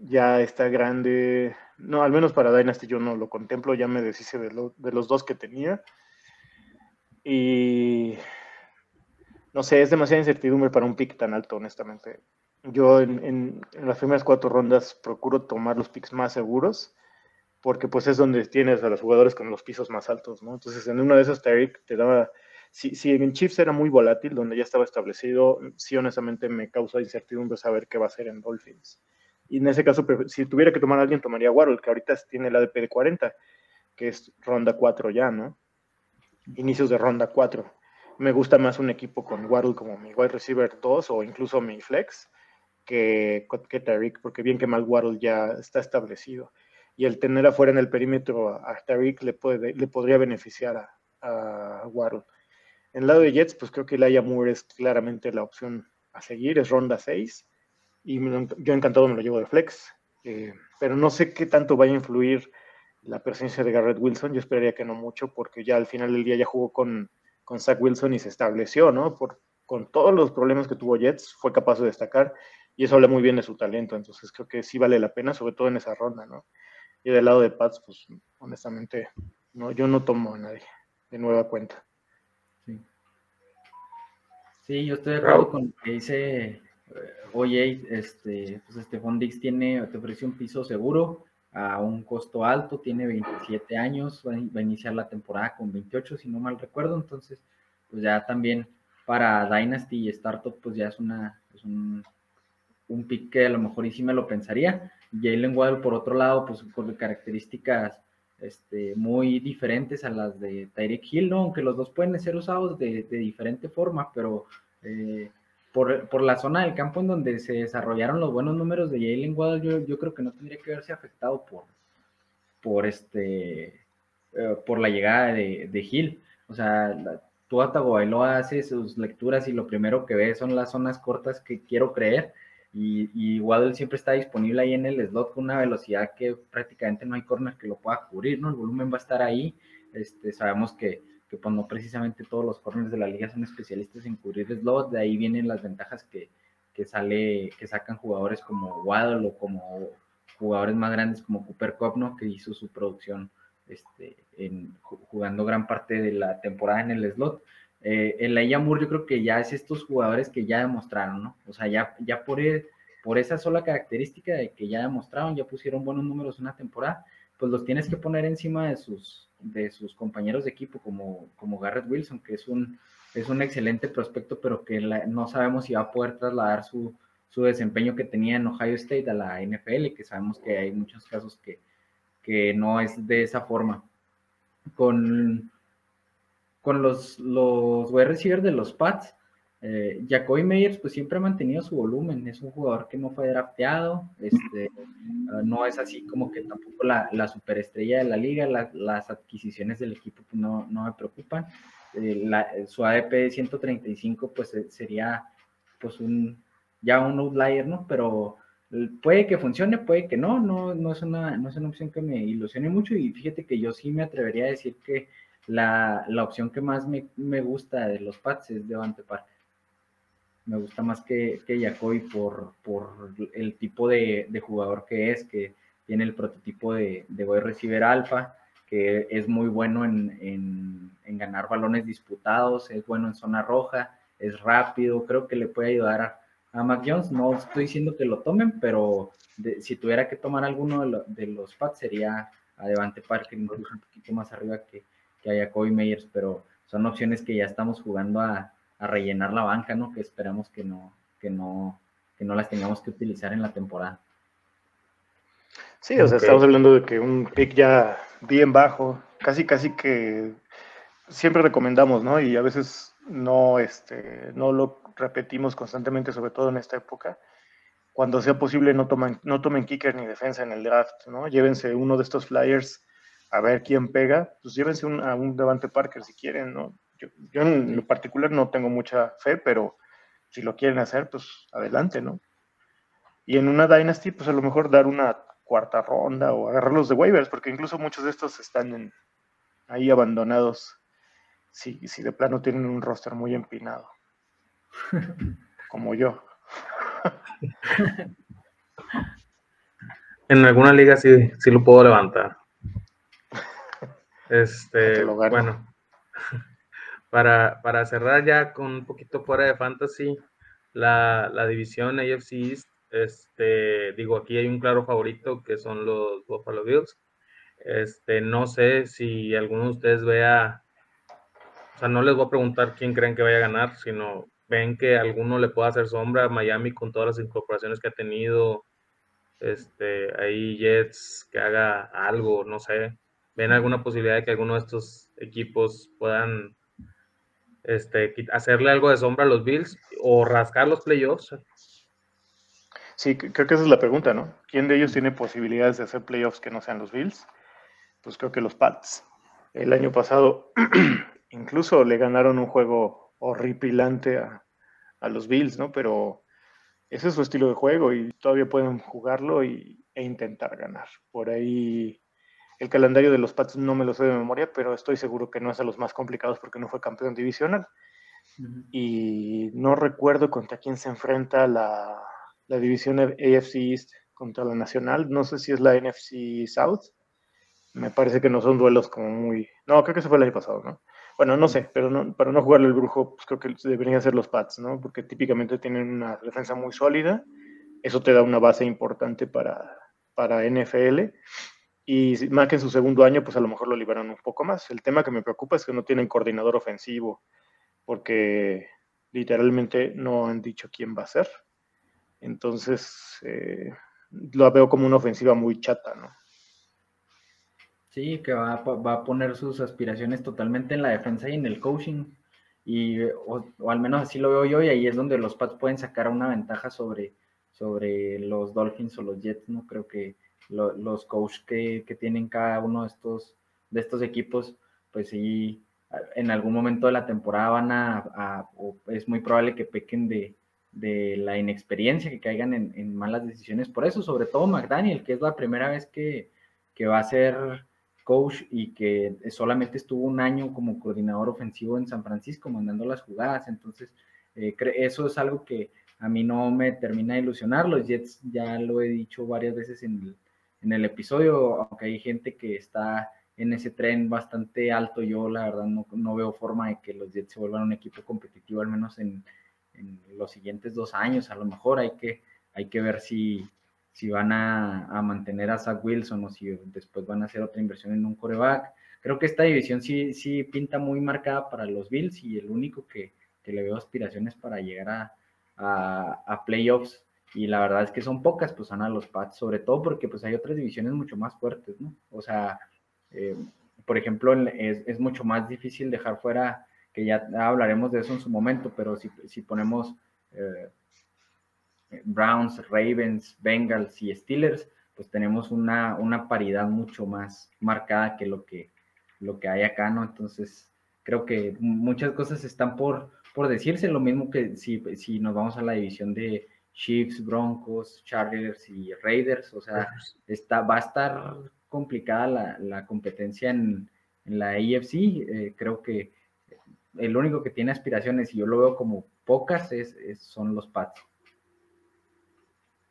ya está grande. No, al menos para Dynasty yo no lo contemplo, ya me deshice de, los dos que tenía. Y no sé, es demasiada incertidumbre para un pick tan alto, honestamente. Yo en, las primeras cuatro rondas procuro tomar los picks más seguros, porque pues es donde tienes a los jugadores con los pisos más altos, ¿no? Entonces en una de esas Tyreek te daba si, si en Chiefs era muy volátil, donde ya estaba establecido, sí honestamente me causa incertidumbre saber qué va a hacer en Dolphins. Y en ese caso, si tuviera que tomar a alguien, tomaría Waddle, que ahorita tiene el ADP de 40, que es ronda 4 ya, ¿no? Inicios de ronda 4. Me gusta más un equipo con Waddle como mi wide receiver 2 o incluso mi flex que, que Tariq, porque bien que mal Waddle ya está establecido. Y el tener afuera en el perímetro a Tariq le, puede, le podría beneficiar a, a Waddle. En el lado de Jets, pues creo que Laia Moore es claramente la opción a seguir, es ronda 6. Y yo encantado me lo llevo de flex. Eh, pero no sé qué tanto vaya a influir la presencia de Garrett Wilson. Yo esperaría que no mucho, porque ya al final del día ya jugó con, con Zach Wilson y se estableció, ¿no? Por, con todos los problemas que tuvo Jets, fue capaz de destacar. Y eso habla muy bien de su talento. Entonces creo que sí vale la pena, sobre todo en esa ronda, ¿no? Y del lado de Pats, pues honestamente, no, yo no tomo a nadie de nueva cuenta. Sí, yo estoy de acuerdo con lo que dice eh, Oye, este, pues este Fondix tiene, te ofrece un piso seguro a un costo alto, tiene 27 años, va a iniciar la temporada con 28, si no mal recuerdo, entonces, pues ya también para Dynasty y Startup, pues ya es una, es un, un pick que a lo mejor y sí me lo pensaría. Jalen Waddle, por otro lado, pues con características este, muy diferentes a las de Tyreek Hill, aunque los dos pueden ser usados de, diferente forma, pero eh, por, la zona del campo en donde se desarrollaron los buenos números de Jalen Waddle, yo, creo que no tendría que verse afectado por, por, este, eh, por la llegada de, de Hill. O sea, tú hasta Bailoa hace sus lecturas y lo primero que ve son las zonas cortas que quiero creer y, y, Waddle siempre está disponible ahí en el slot con una velocidad que prácticamente no hay corner que lo pueda cubrir, ¿no? El volumen va a estar ahí. Este, sabemos que, que pues no precisamente todos los corners de la liga son especialistas en cubrir slot, de ahí vienen las ventajas que, que sale, que sacan jugadores como Waddle o como jugadores más grandes como Cooper Cup, ¿no? Que hizo su producción este, jugando gran parte de la temporada en el slot. Eh, el Aya Moore yo creo que ya es estos jugadores que ya demostraron, ¿no? O sea, ya, ya por, e, por esa sola característica de que ya demostraron, ya pusieron buenos números una temporada, pues los tienes que poner encima de sus, de sus compañeros de equipo como, como Garrett Wilson, que es un, es un excelente prospecto, pero que no sabemos si va a poder trasladar su, su, desempeño que tenía en Ohio State a la NFL, que sabemos que hay muchos casos que, que no es de esa forma. Con, con los, los wide receivers de los Pats, eh, Jacoby Meyers pues siempre ha mantenido su volumen, es un jugador que no fue drafteado, este, ah, no es así como que tampoco la, la superestrella de la liga, las adquisiciones del equipo pues, no, no, me preocupan, eh, la, su ADP 135 pues eh, sería pues un, ya un outlier, ¿no? Pero puede que funcione, puede que no, no, no, es una, no es una opción que me ilusione mucho y fíjate que yo sí me atrevería a decir que la, la opción que más me, me, gusta de los Pats es Devante Parker me gusta más que, que Jacoby por, por el tipo de, de, jugador que es, que tiene el prototipo de, de a receiver alfa, que es muy bueno en, en, en, ganar balones disputados, es bueno en zona roja, es rápido, creo que le puede ayudar a, a Mac Jones. No estoy diciendo que lo tomen, pero si tuviera que tomar alguno de, de los Pats sería a Devante Parker, incluso un poquito más arriba que, que a Jacoby Meyers, pero son opciones que ya estamos jugando a, a rellenar la banca, ¿no? Que esperamos que no, que no, que no las tengamos que utilizar en la temporada. Sí, o sea, estamos hablando de que un pick ya bien bajo, casi casi que siempre recomendamos, ¿no? Y a veces no, este, no lo repetimos constantemente, sobre todo en esta época. Cuando sea posible, no tomen, no tomen kicker ni defensa en el draft, ¿no? Llévense uno de estos flyers a ver quién pega, pues llévense un, a un Devante Parker si quieren, ¿no? Yo, en lo particular no tengo mucha fe, pero si lo quieren hacer, pues adelante, ¿no? Y en una Dynasty, pues a lo mejor dar una cuarta ronda o agarrarlos de waivers, porque incluso muchos de estos están ahí abandonados si, si de plano tienen un roster muy empinado. [laughs] Como yo. en alguna liga sí, sí lo puedo levantar. Este, bueno, [laughs] para, para cerrar ya con un poquito fuera de fantasy, la, la división AFC East, este, digo, aquí hay un claro favorito que son los Buffalo Bills. Este, no sé si alguno de ustedes vea, o sea, no les voy a preguntar quién creen que vaya a ganar, sino ven que alguno le pueda hacer sombra a Miami con todas las incorporaciones que ha tenido, este, ahí Jets que haga algo, no sé, ven alguna posibilidad de que alguno de estos equipos puedan este, hacerle algo de sombra a los Bills o rascar los playoffs. Sí, creo que esa es la pregunta, ¿no? ¿Quién de ellos tiene posibilidades de hacer playoffs que no sean los Bills? Pues creo que los Pats. El año pasado [clears throat] incluso le ganaron un juego horripilante a, a, los Bills, ¿no? Pero ese es su estilo de juego y todavía pueden jugarlo y, e intentar ganar. Por ahí el calendario de los Pats no me lo sé de memoria, pero estoy seguro que no es de los más complicados porque no fue campeón divisional. Y no recuerdo contra quién se enfrenta la, la división AFC East contra la Nacional. No sé si es la NFC South. Me parece que no son duelos como muy... No, creo que eso fue el año pasado, ¿no? Bueno, no sé, pero no, para no jugarle el brujo, pues creo que deberían ser los Pats, ¿no? Porque típicamente tienen una defensa muy sólida. Eso te da una base importante para, para NFL. Y que en su segundo año, pues a lo mejor lo liberan un poco más. El tema que me preocupa es que no tienen coordinador ofensivo, porque literalmente no han dicho quién va a ser. Entonces, eh, lo veo como una ofensiva muy chata, ¿no? Sí, que va, a poner sus aspiraciones totalmente en la defensa y en el coaching. Y, o, al menos así lo veo yo, y ahí es donde los Pats pueden sacar una ventaja sobre, sobre los Dolphins o los Jets, ¿no? Creo que los coaches que, que, tienen cada uno de estos, de estos equipos, pues sí, en algún momento de la temporada van a, es muy probable que pequen de, de la inexperiencia, que caigan en, en, malas decisiones. Por eso, sobre todo McDaniel, que es la primera vez que, que va a ser coach y que solamente estuvo un año como coordinador ofensivo en San Francisco mandando las jugadas. Entonces, eh, eso es algo que a mí no me termina de ilusionar. Los Jets ya lo he dicho varias veces en el, en el episodio, aunque hay gente que está en ese tren bastante alto. Yo la verdad no, veo forma de que los Jets se vuelvan un equipo competitivo, al menos en, los siguientes dos años. A lo mejor hay que, ver si, si van a, mantener a Zach Wilson o si después van a hacer otra inversión en un coreback. Creo que esta división sí, sí pinta muy marcada para los Bills y el único que, le veo aspiraciones para llegar a, playoffs y la verdad es que son pocas, pues son a los Pats, sobre todo porque pues hay otras divisiones mucho más fuertes, ¿no? O sea, eh, por ejemplo, es, es, mucho más difícil dejar fuera, que ya hablaremos de eso en su momento, pero si, si ponemos eh, Browns, Ravens, Bengals y Steelers, pues tenemos una, una paridad mucho más marcada que lo que, lo que hay acá, ¿no? Entonces, creo que muchas cosas están por, por decirse, lo mismo que si, si nos vamos a la división de Chiefs, Broncos, Chargers y Raiders, o sea, está, va a estar complicada la, la competencia en, la AFC, eh, creo que el único que tiene aspiraciones, y yo lo veo como pocas, es, es son los Pats.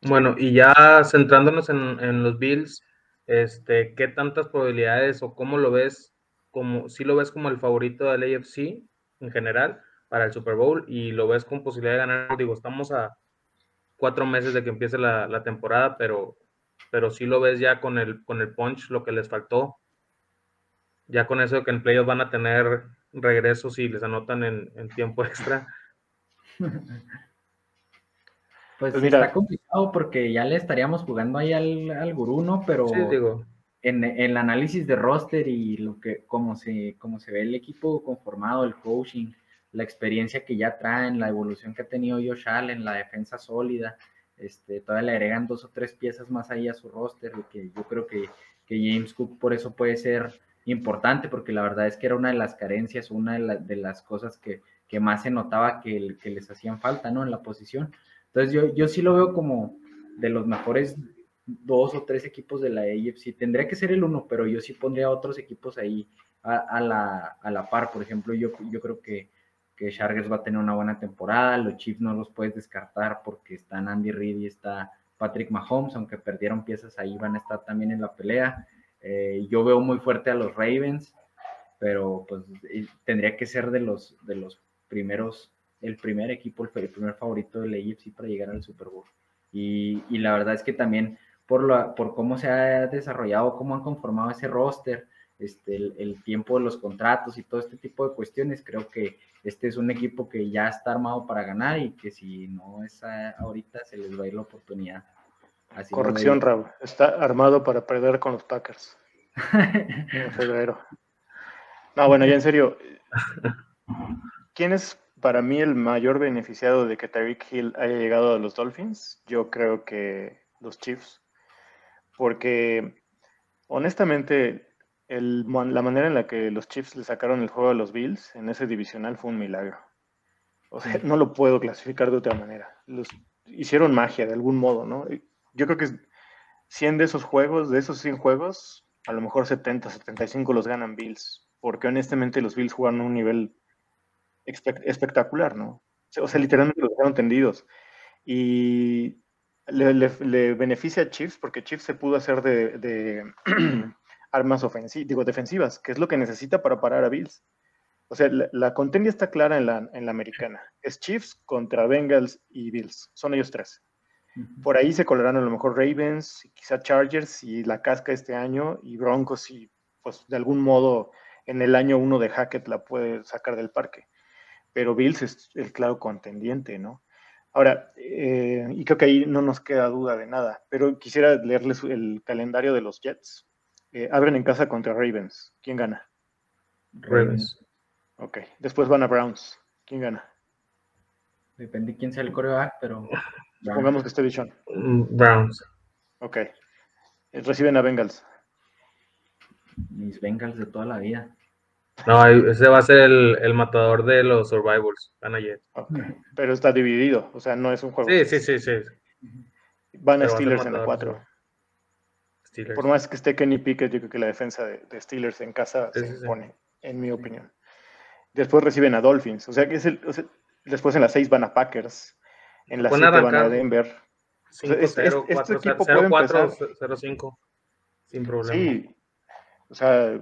Bueno, y ya centrándonos en, en, los Bills, este, ¿qué tantas probabilidades o cómo lo ves? Como, si lo ves como el favorito del AFC en general para el Super Bowl y lo ves con posibilidad de ganar, digo, estamos a cuatro meses de que empiece la, la temporada, pero, pero sí lo ves ya con el, con el punch, lo que les faltó. Ya con eso de que en playoffs van a tener regresos y les anotan en, en tiempo extra. [laughs] Pues, pues mira, está complicado porque ya le estaríamos jugando ahí al, al gurú, ¿no? Pero sí, digo. En, en, el análisis de roster y lo que, cómo se, cómo se ve el equipo conformado, el coaching, la experiencia que ya traen, la evolución que ha tenido Josh Allen, la defensa sólida, este, todavía le agregan dos o tres piezas más ahí a su roster, y que yo creo que, que James Cook por eso puede ser importante, porque la verdad es que era una de las carencias, una de, de las cosas que, que, más se notaba que, que les hacían falta, ¿no? En la posición. Entonces yo, yo sí lo veo como de los mejores dos o tres equipos de la AFC. Tendría que ser el uno, pero yo sí pondría otros equipos ahí a, a, la, a la, par. Por ejemplo, yo, yo creo que, que Chargers va a tener una buena temporada. Los Chiefs no los puedes descartar porque están Andy Reid y está Patrick Mahomes, aunque perdieron piezas ahí, van a estar también en la pelea. Eh, yo veo muy fuerte a los Ravens, pero pues tendría que ser de los, de los primeros el primer equipo, el, primer favorito del AFC para llegar al Super Bowl. Y, y, la verdad es que también por, la, por cómo se ha desarrollado, cómo han conformado ese roster, este, el, el, tiempo de los contratos y todo este tipo de cuestiones, creo que este es un equipo que ya está armado para ganar y que si no es a, ahorita se les va a ir la oportunidad. Así Corrección, Raúl, está armado para perder con los Packers. [laughs] En febrero. No, bueno, ya en serio, ¿quién es para mí el mayor beneficiado de que Tyreek Hill haya llegado a los Dolphins, yo creo que los Chiefs, porque honestamente el, la manera en la que los Chiefs le sacaron el juego a los Bills en ese divisional fue un milagro. O sea, no lo puedo clasificar de otra manera. Los hicieron magia de algún modo, ¿no? Yo creo que 100 de esos juegos, de esos 100 juegos, a lo mejor 70, 75 los ganan Bills, porque honestamente los Bills jugaron a un nivel espectacular, ¿no? O sea, literalmente los dejaron tendidos. Y le, le, le, beneficia a Chiefs porque Chiefs se pudo hacer de, de [clears throat] armas digo, defensivas, que es lo que necesita para parar a Bills. O sea, la, la contendia está clara en la, en la, americana. Es Chiefs contra Bengals y Bills. Son ellos tres. Por ahí se colarán a lo mejor Ravens, quizá Chargers y la casca este año, y Broncos, y pues de algún modo en el año uno de Hackett la puede sacar del parque pero Bills es el claro contendiente, ¿no? Ahora, eh, y creo que ahí no nos queda duda de nada, pero quisiera leerles el calendario de los Jets. Eh, abren en casa contra Ravens. ¿Quién gana? Ravens. Ok. Después van a Browns. ¿Quién gana? Depende de quién sea el coreback, pero. Supongamos que esté Bichon. Mm, Browns. Ok. Eh, reciben a Bengals. Mis Bengals de toda la vida. No, ese va a ser el, el matador de los Survivors. Gana Jets. Okay. Pero está dividido, o sea, no es un juego. Sí, sí, sí, sí. Van a Steelers en la 4. Por más que esté Kenny Pickett, yo creo que la defensa de, de Steelers en casa sí, se impone, sí. en mi opinión. Después reciben a Dolphins, o sea que es el, o sea, después en la 6 van a Packers, en la 7 van a Denver. 5, o sea, 0, 4, 0, 4, 0, 5, sin problema. Sí, O sea,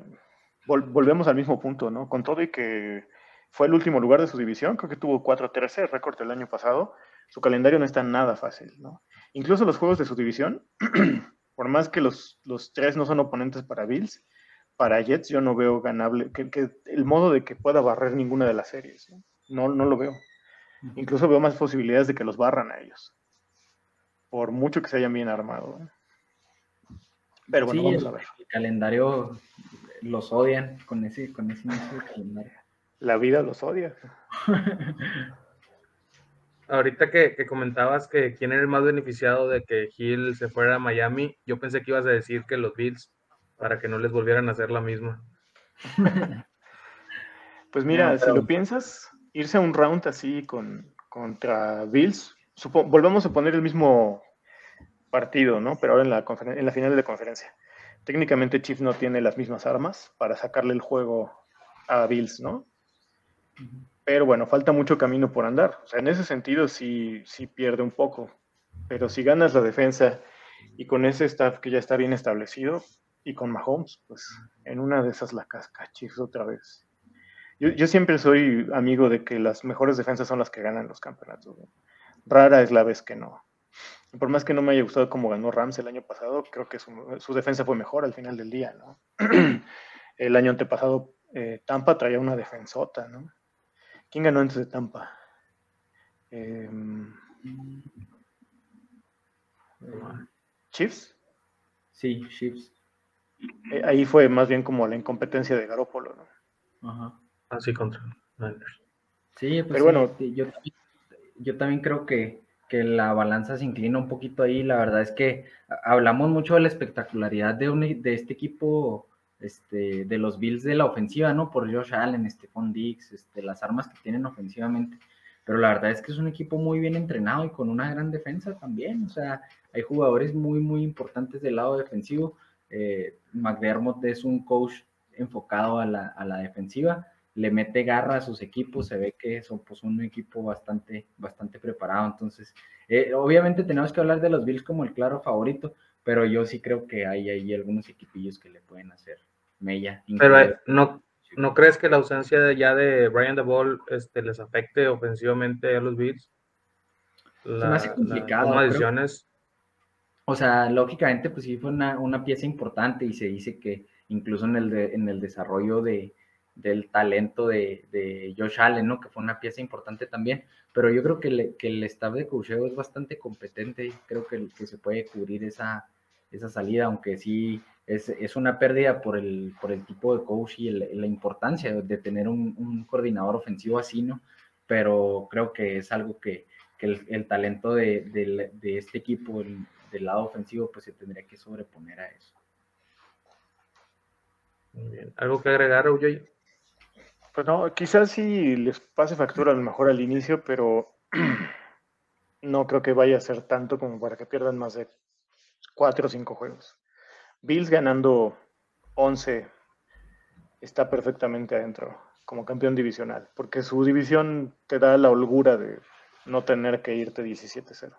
volvemos al mismo punto, ¿no? Con todo y que fue el último lugar de su división, creo que tuvo 4-13, récord el año pasado, su calendario no está nada fácil, ¿no? Incluso los juegos de su división, [clears throat] por más que los, los tres no son oponentes para Bills, para Jets yo no veo ganable, que, el modo de que pueda barrer ninguna de las series, ¿no? No, lo veo. Incluso veo más posibilidades de que los barran a ellos, por mucho que se hayan bien armado. Pero bueno, vamos a ver. El calendario los odian con ese, con ese inicio de calendario. La vida los odia. [laughs] Ahorita que, comentabas que quién era el más beneficiado de que Hill se fuera a Miami, yo pensé que ibas a decir que los Bills, para que no les volvieran a hacer la misma. [laughs] Pues mira, si lo piensas, irse a un round así con, contra Bills, volvemos a poner el mismo partido, ¿no? Pero ahora en la, en la final de conferencia. Técnicamente Chiefs no tiene las mismas armas para sacarle el juego a Bills, ¿no? Pero bueno, falta mucho camino por andar. O sea, en ese sentido sí, pierde un poco. Pero si ganas la defensa y con ese staff que ya está bien establecido y con Mahomes, pues en una de esas la casca otra vez. Yo, siempre soy amigo de que las mejores defensas son las que ganan los campeonatos. Rara es la vez que no. Por más que no me haya gustado cómo ganó Rams el año pasado, creo que su, su defensa fue mejor al final del día, ¿no? [clears throat] el año antepasado eh, Tampa traía una defensota, ¿no? ¿Quién ganó antes de Tampa? Em, ¿Chiefs? Sí, Chiefs. Eh, ahí fue más bien como la incompetencia de Garópolo, ¿no? Ajá. Así contra Sí, pues Pero bueno, yo, también creo que, la balanza se inclina un poquito ahí. La verdad es que hablamos mucho de la espectacularidad de, de este equipo este, de los Bills de la ofensiva, ¿no? Por Josh Allen, Stephon Diggs, este, las armas que tienen ofensivamente. Pero la verdad es que es un equipo muy bien entrenado y con una gran defensa también. O sea, hay jugadores muy, muy importantes del lado defensivo. Eh, McDermott es un coach enfocado a la, a la, defensiva, le mete garra a sus equipos, se ve que son pues, un equipo bastante, bastante preparado. Entonces, eh, obviamente tenemos que hablar de los Bills como el claro favorito, pero yo sí creo que hay ahí algunos equipillos que le pueden hacer mella. Pero eh, no, ¿no crees que la ausencia de, ya de Brian de Ball este, les afecte ofensivamente a los Bills? Se me hace complicado. o sea, lógicamente, pues sí fue una, pieza importante y se dice que incluso en el, en el desarrollo de, del talento de, de, Josh Allen, ¿no? Que fue una pieza importante también, pero yo creo que, que el staff de coacheo es bastante competente, creo que, que se puede cubrir esa, esa salida, aunque sí es, una pérdida por el, por el tipo de coach y la importancia de tener un, coordinador ofensivo así, ¿no? Pero creo que es algo que, el, talento de, este equipo del lado ofensivo pues se tendría que sobreponer a eso. Muy bien. ¿Algo que agregar, Ujoy? Pues no, quizás sí les pase factura a lo mejor al inicio, pero [clears throat] no creo que vaya a ser tanto como para que pierdan más de cuatro o cinco juegos. Bills ganando 11 está perfectamente adentro como campeón divisional, porque su división te da la holgura de no tener que irte 17-0.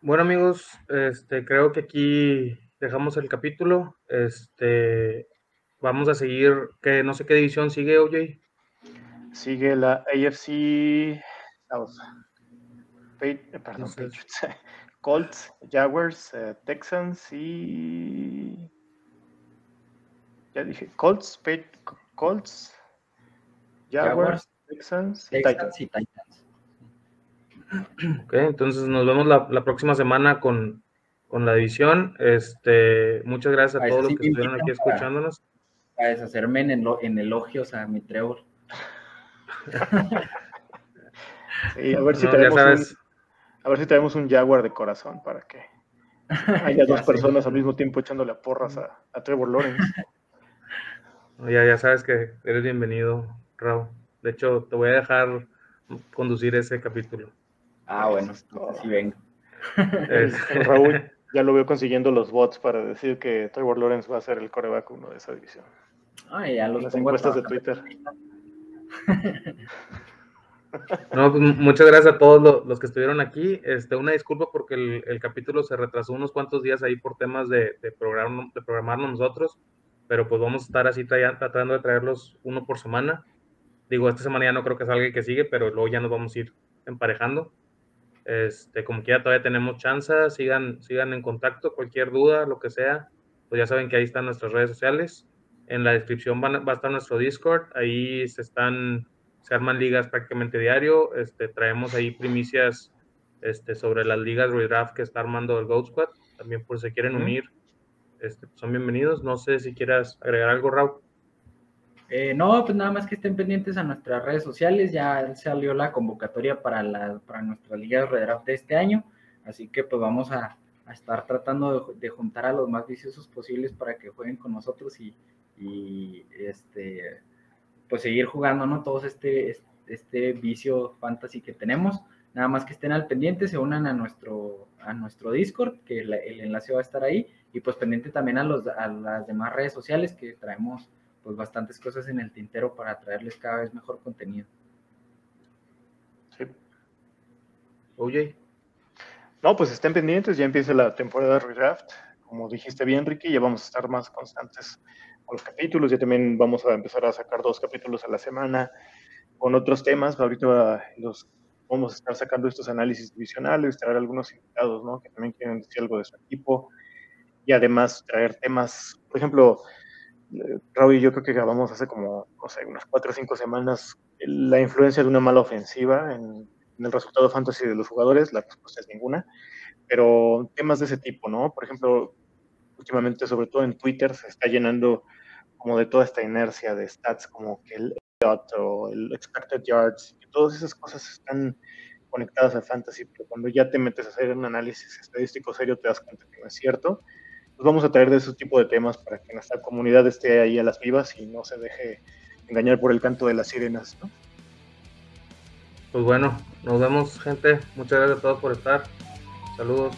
Bueno amigos, este, creo que aquí dejamos el capítulo. Este, vamos a seguir, que no sé qué división sigue, OJ. Sigue la AFC South. perdón, [laughs] Colts, Jaguars, eh, Texans y. Ya dije, Colts, Colts, Jaguars, Texans, y Titans. Ok, entonces nos vemos la, próxima semana con, la división. Este, muchas gracias a todos los que estuvieron aquí escuchándonos. Para deshacerme en, en elogios a mi Trevor. [laughs] sí, a ver si tenemos a ver si tenemos un Jaguar de corazón para que haya [laughs] dos personas al mismo tiempo echándole a porras a, Trevor Lawrence. [laughs] Ya, ya sabes que eres bienvenido, Raúl. De hecho, te voy a dejar conducir ese capítulo. Ah, bueno, así vengo. Raúl ya lo veo consiguiendo los bots para decir que Trevor Lawrence va a ser el coreback uno de esa división. Ah, ya los Las encuestas de Twitter. [laughs] Pues, muchas gracias a todos los, que estuvieron aquí. Este, una disculpa porque el, capítulo se retrasó unos cuantos días ahí por temas de, de, de programarnos nosotros. pero pues vamos a estar así tratando de traerlos uno por semana. Digo, esta semana ya no creo que salga el que sigue, pero luego ya nos vamos a ir emparejando. Este, como quiera, todavía tenemos chance, sigan, sigan en contacto, cualquier duda, lo que sea, pues ya saben que ahí están nuestras redes sociales. En la descripción va a estar nuestro Discord, ahí se están, se arman ligas prácticamente diario, este, traemos ahí primicias este, sobre las ligas redraft que está armando el Goat Squad, también por si quieren unir, este, son bienvenidos. No sé si quieras agregar algo, Raúl. Eh, no, pues nada más que estén pendientes a nuestras redes sociales. Ya salió la convocatoria para, la, para nuestra liga de redraft de este año. Así que pues vamos a, estar tratando de, juntar a los más viciosos posibles para que jueguen con nosotros y, este pues seguir jugando, ¿no? Todos este, este vicio fantasy que tenemos. Nada más que estén al pendiente, se unan a nuestro, a nuestro Discord, que el, enlace va a estar ahí, y pues pendiente también a, los, a las demás redes sociales que traemos pues bastantes cosas en el tintero para traerles cada vez mejor contenido. Sí. Oye. No, pues estén pendientes, ya empieza la temporada de redraft. Como dijiste bien, Ricky, ya vamos a estar más constantes con los capítulos. Ya también vamos a empezar a sacar dos capítulos a la semana con otros temas. Ahorita los vamos a estar sacando estos análisis divisionales, traer algunos invitados, ¿no? Que también quieren decir algo de su equipo y además traer temas, por ejemplo, Raúl y yo creo que grabamos hace como, no sé, unas cuatro o cinco semanas la influencia de una mala ofensiva en, el resultado fantasy de los jugadores, la respuesta es ninguna, pero temas de ese tipo, ¿no? Por ejemplo, últimamente, sobre todo en Twitter, se está llenando como de toda esta inercia de stats, como que el o el expected yards, todas esas cosas están conectadas al fantasy, pero cuando ya te metes a hacer un análisis estadístico serio te das cuenta que no es cierto. Pues vamos a traer de ese tipo de temas para que nuestra comunidad esté ahí a las vivas y no se deje engañar por el canto de las sirenas, ¿no? Pues bueno, nos vemos, gente. Muchas gracias a todos por estar. Saludos.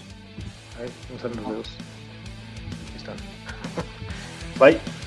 un saludo. [laughs] Bye.